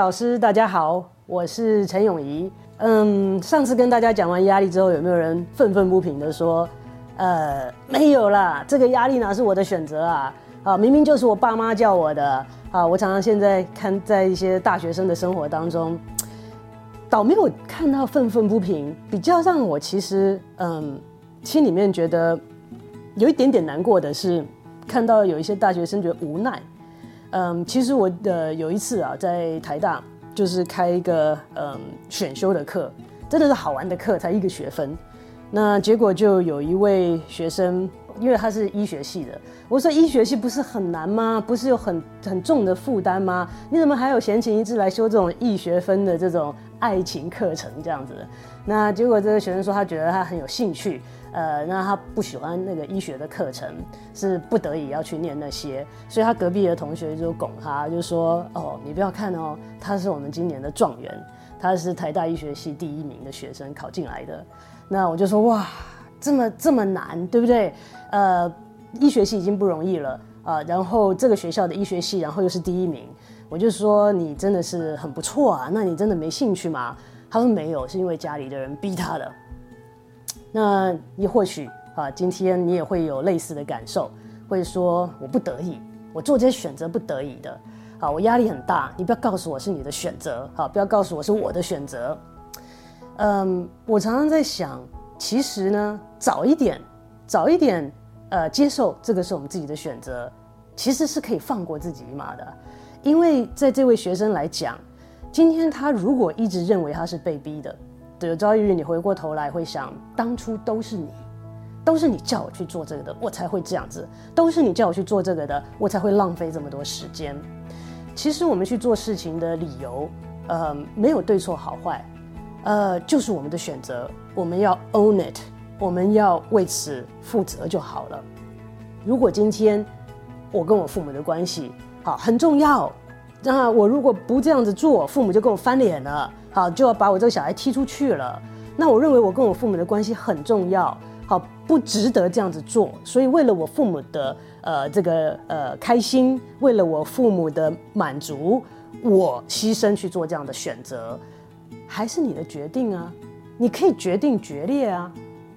老师，大家好，我是陈永怡。嗯，上次跟大家讲完压力之后，有没有人愤愤不平的说，呃，没有啦，这个压力哪是我的选择啊？啊，明明就是我爸妈叫我的。啊，我常常现在看在一些大学生的生活当中，倒没有看到愤愤不平，比较让我其实嗯心里面觉得有一点点难过的是，看到有一些大学生觉得无奈。嗯，其实我的有一次啊，在台大就是开一个嗯选修的课，真的是好玩的课，才一个学分。那结果就有一位学生。因为他是医学系的，我说医学系不是很难吗？不是有很很重的负担吗？你怎么还有闲情逸致来修这种易学分的这种爱情课程这样子？那结果这个学生说他觉得他很有兴趣，呃，那他不喜欢那个医学的课程，是不得已要去念那些，所以他隔壁的同学就拱他，就说哦，你不要看哦，他是我们今年的状元，他是台大医学系第一名的学生考进来的。那我就说哇。这么这么难，对不对？呃，医学系已经不容易了啊，然后这个学校的医学系，然后又是第一名，我就说你真的是很不错啊。那你真的没兴趣吗？他说没有，是因为家里的人逼他的。那你或许啊，今天你也会有类似的感受，会说我不得已，我做这些选择不得已的，啊，我压力很大。你不要告诉我是你的选择，好，不要告诉我是我的选择。嗯，我常常在想。其实呢，早一点，早一点，呃，接受这个是我们自己的选择，其实是可以放过自己一马的。因为在这位学生来讲，今天他如果一直认为他是被逼的，有朝一日你回过头来会想，当初都是你，都是你叫我去做这个的，我才会这样子，都是你叫我去做这个的，我才会浪费这么多时间。其实我们去做事情的理由，呃，没有对错好坏。呃，就是我们的选择，我们要 own it，我们要为此负责就好了。如果今天我跟我父母的关系好很重要，那我如果不这样子做，父母就跟我翻脸了，好就要把我这个小孩踢出去了。那我认为我跟我父母的关系很重要，好不值得这样子做。所以为了我父母的呃这个呃开心，为了我父母的满足，我牺牲去做这样的选择。还是你的决定啊，你可以决定决裂啊，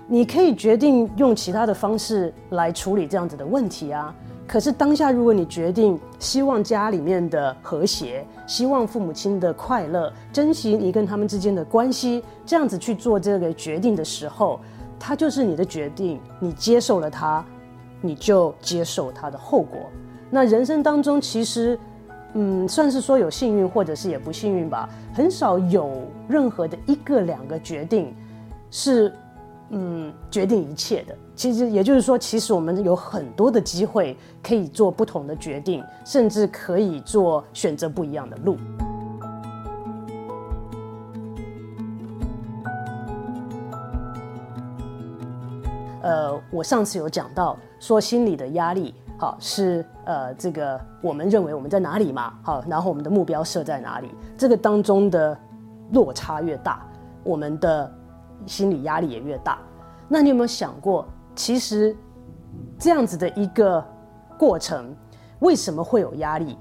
你可以决定用其他的方式来处理这样子的问题啊。可是当下，如果你决定希望家里面的和谐，希望父母亲的快乐，珍惜你跟他们之间的关系，这样子去做这个决定的时候，它就是你的决定，你接受了它，你就接受它的后果。那人生当中，其实。嗯，算是说有幸运，或者是也不幸运吧。很少有任何的一个两个决定是，嗯，决定一切的。其实也就是说，其实我们有很多的机会可以做不同的决定，甚至可以做选择不一样的路。呃，我上次有讲到说心理的压力。好是呃，这个我们认为我们在哪里嘛？好，然后我们的目标设在哪里？这个当中的落差越大，我们的心理压力也越大。那你有没有想过，其实这样子的一个过程，为什么会有压力？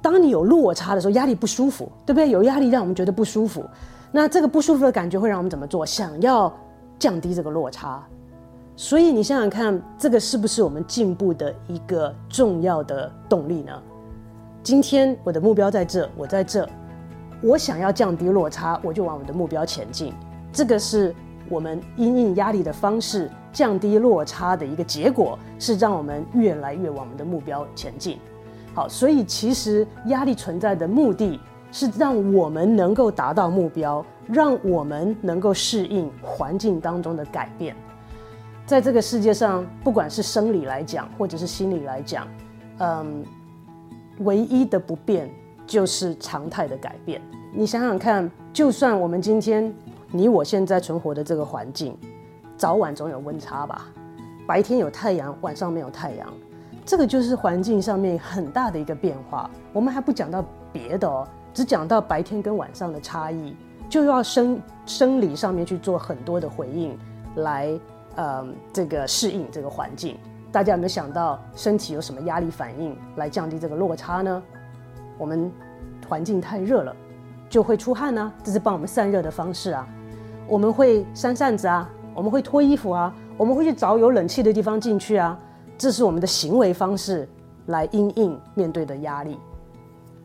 当你有落差的时候，压力不舒服，对不对？有压力让我们觉得不舒服，那这个不舒服的感觉会让我们怎么做？想要降低这个落差。所以你想想看，这个是不是我们进步的一个重要的动力呢？今天我的目标在这，我在这，我想要降低落差，我就往我的目标前进。这个是我们因应压力的方式，降低落差的一个结果，是让我们越来越往我们的目标前进。好，所以其实压力存在的目的是让我们能够达到目标，让我们能够适应环境当中的改变。在这个世界上，不管是生理来讲，或者是心理来讲，嗯，唯一的不变就是常态的改变。你想想看，就算我们今天你我现在存活的这个环境，早晚总有温差吧？白天有太阳，晚上没有太阳，这个就是环境上面很大的一个变化。我们还不讲到别的哦，只讲到白天跟晚上的差异，就要生生理上面去做很多的回应来。嗯，这个适应这个环境，大家有没有想到身体有什么压力反应来降低这个落差呢？我们环境太热了，就会出汗呢，这是帮我们散热的方式啊。我们会扇扇子啊，我们会脱衣服啊，我们会去找有冷气的地方进去啊，这是我们的行为方式来应应面对的压力。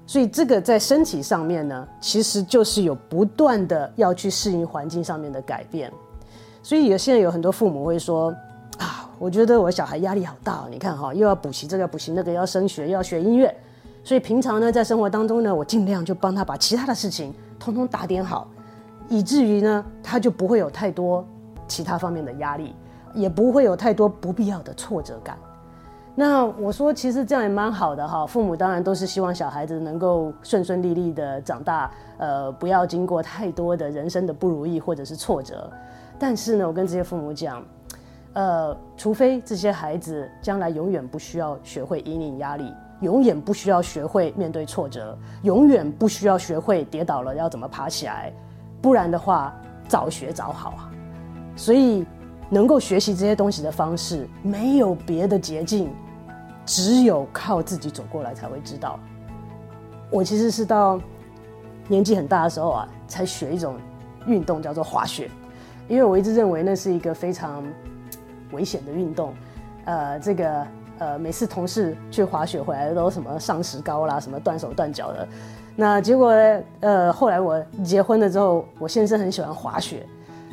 所以这个在身体上面呢，其实就是有不断的要去适应环境上面的改变。所以有现在有很多父母会说啊，我觉得我小孩压力好大，你看哈，又要补习这个补习那个，要升学又要学音乐，所以平常呢在生活当中呢，我尽量就帮他把其他的事情通通打点好，以至于呢他就不会有太多其他方面的压力，也不会有太多不必要的挫折感。那我说，其实这样也蛮好的哈。父母当然都是希望小孩子能够顺顺利利的长大，呃，不要经过太多的人生的不如意或者是挫折。但是呢，我跟这些父母讲，呃，除非这些孩子将来永远不需要学会引领压力，永远不需要学会面对挫折，永远不需要学会跌倒了要怎么爬起来，不然的话，早学早好啊。所以，能够学习这些东西的方式，没有别的捷径。只有靠自己走过来才会知道。我其实是到年纪很大的时候啊，才学一种运动，叫做滑雪。因为我一直认为那是一个非常危险的运动。呃，这个呃，每次同事去滑雪回来都什么上石膏啦，什么断手断脚的。那结果呃，后来我结婚了之后，我先生很喜欢滑雪。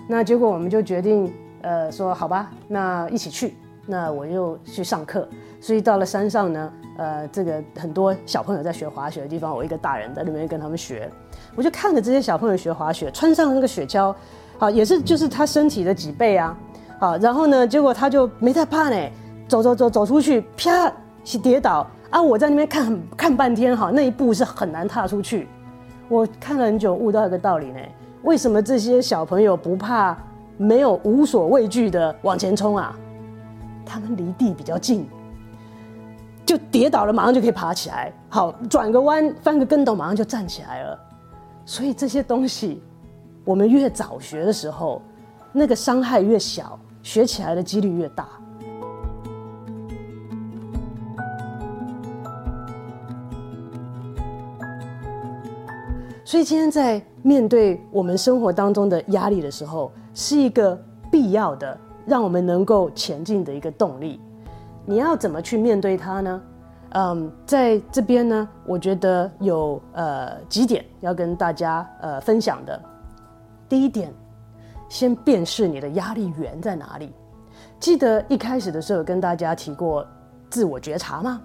那结果我们就决定呃说好吧，那一起去。那我又去上课。所以到了山上呢，呃，这个很多小朋友在学滑雪的地方，我一个大人在那边跟他们学，我就看着这些小朋友学滑雪，穿上那个雪橇，好，也是就是他身体的几倍啊，好，然后呢，结果他就没太怕呢，走走走走出去，啪，跌倒啊！我在那边看看半天，哈，那一步是很难踏出去。我看了很久，悟到一个道理呢，为什么这些小朋友不怕，没有无所畏惧的往前冲啊？他们离地比较近。就跌倒了，马上就可以爬起来。好，转个弯，翻个跟斗，马上就站起来了。所以这些东西，我们越早学的时候，那个伤害越小，学起来的几率越大。所以今天在面对我们生活当中的压力的时候，是一个必要的，让我们能够前进的一个动力。你要怎么去面对它呢？嗯，在这边呢，我觉得有呃几点要跟大家呃分享的。第一点，先辨识你的压力源在哪里。记得一开始的时候有跟大家提过自我觉察吗？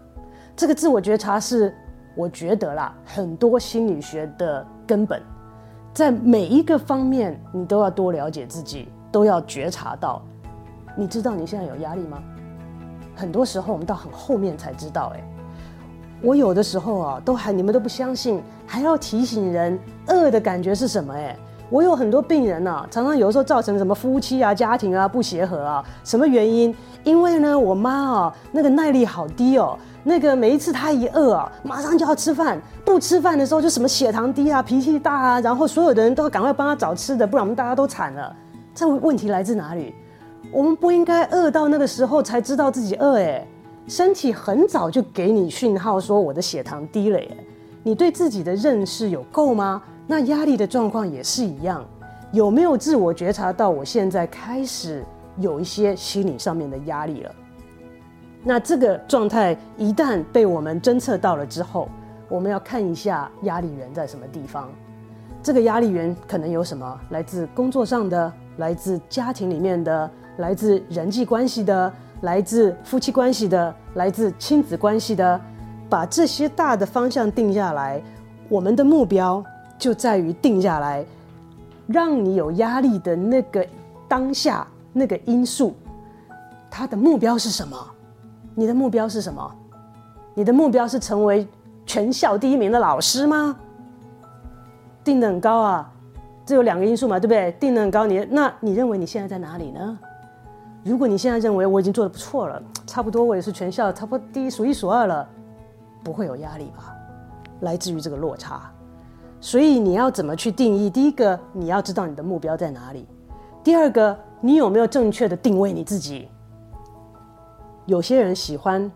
这个自我觉察是我觉得啦，很多心理学的根本，在每一个方面你都要多了解自己，都要觉察到。你知道你现在有压力吗？很多时候我们到很后面才知道，哎，我有的时候啊，都还你们都不相信，还要提醒人饿的感觉是什么？哎，我有很多病人呢，常常有时候造成什么夫妻啊、家庭啊不协和啊，什么原因？因为呢，我妈啊，那个耐力好低哦，那个每一次她一饿啊，马上就要吃饭，不吃饭的时候就什么血糖低啊、脾气大啊，然后所有的人都要赶快帮她找吃的，不然我们大家都惨了。这问题来自哪里？我们不应该饿到那个时候才知道自己饿哎，身体很早就给你讯号说我的血糖低了耶，你对自己的认识有够吗？那压力的状况也是一样，有没有自我觉察到我现在开始有一些心理上面的压力了？那这个状态一旦被我们侦测到了之后，我们要看一下压力源在什么地方。这个压力源可能有什么？来自工作上的，来自家庭里面的。来自人际关系的，来自夫妻关系的，来自亲子关系的，把这些大的方向定下来，我们的目标就在于定下来，让你有压力的那个当下那个因素，他的目标是什么？你的目标是什么？你的目标是成为全校第一名的老师吗？定的很高啊，这有两个因素嘛，对不对？定的很高，你那你认为你现在在哪里呢？如果你现在认为我已经做的不错了，差不多我也是全校差不多第一数一数二了，不会有压力吧？来自于这个落差，所以你要怎么去定义？第一个，你要知道你的目标在哪里；第二个，你有没有正确的定位你自己？有些人喜欢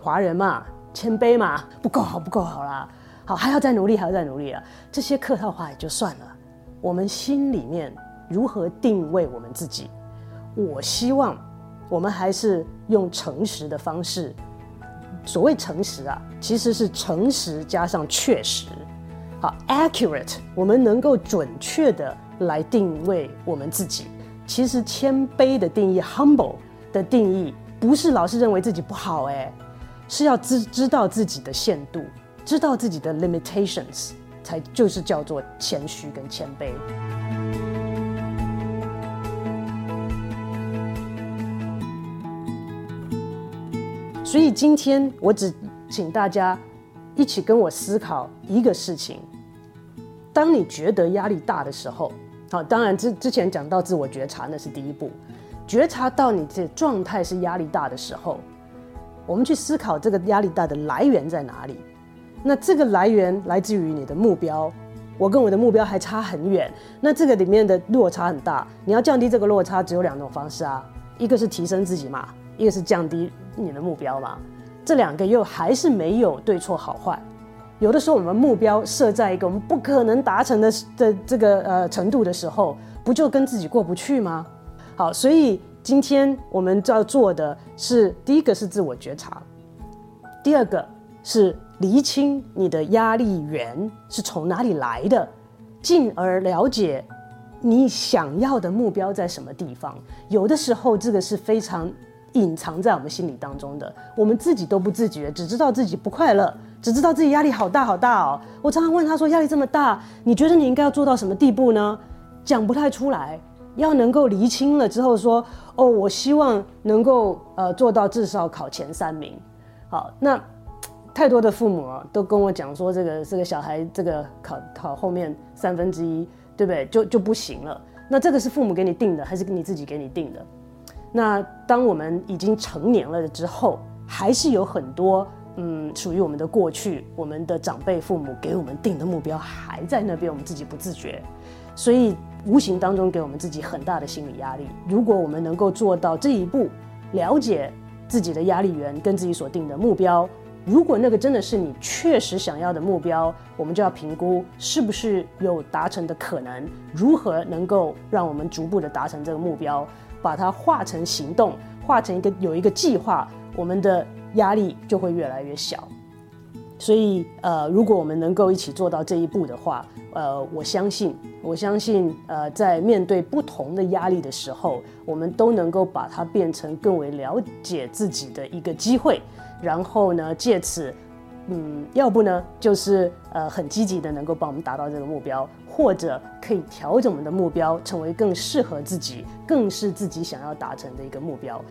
华人嘛，谦卑嘛，不够好，不够好啦。好，还要再努力，还要再努力啊！这些客套话也就算了，我们心里面如何定位我们自己？我希望我们还是用诚实的方式。所谓诚实啊，其实是诚实加上确实。好，accurate，我们能够准确的来定位我们自己。其实谦卑的定义，humble 的定义，不是老是认为自己不好，哎，是要知知道自己的限度。知道自己的 limitations，才就是叫做谦虚跟谦卑。所以今天我只请大家一起跟我思考一个事情：当你觉得压力大的时候，好，当然之之前讲到自我觉察，那是第一步，觉察到你这状态是压力大的时候，我们去思考这个压力大的来源在哪里。那这个来源来自于你的目标，我跟我的目标还差很远，那这个里面的落差很大。你要降低这个落差，只有两种方式啊，一个是提升自己嘛，一个是降低你的目标嘛。这两个又还是没有对错好坏。有的时候我们目标设在一个我们不可能达成的的这个呃程度的时候，不就跟自己过不去吗？好，所以今天我们要做的是，第一个是自我觉察，第二个是。厘清你的压力源是从哪里来的，进而了解你想要的目标在什么地方。有的时候，这个是非常隐藏在我们心里当中的，我们自己都不自觉，只知道自己不快乐，只知道自己压力好大好大哦。我常常问他说：“压力这么大，你觉得你应该要做到什么地步呢？”讲不太出来。要能够厘清了之后说：“哦，我希望能够呃做到至少考前三名。”好，那。太多的父母啊，都跟我讲说，这个这个小孩这个考考后面三分之一，对不对？就就不行了。那这个是父母给你定的，还是你自己给你定的？那当我们已经成年了之后，还是有很多嗯，属于我们的过去，我们的长辈父母给我们定的目标还在那边，我们自己不自觉，所以无形当中给我们自己很大的心理压力。如果我们能够做到这一步，了解自己的压力源跟自己所定的目标。如果那个真的是你确实想要的目标，我们就要评估是不是有达成的可能，如何能够让我们逐步的达成这个目标，把它化成行动，化成一个有一个计划，我们的压力就会越来越小。所以，呃，如果我们能够一起做到这一步的话，呃，我相信，我相信，呃，在面对不同的压力的时候，我们都能够把它变成更为了解自己的一个机会。然后呢，借此，嗯，要不呢，就是呃，很积极的能够帮我们达到这个目标，或者可以调整我们的目标，成为更适合自己、更是自己想要达成的一个目标。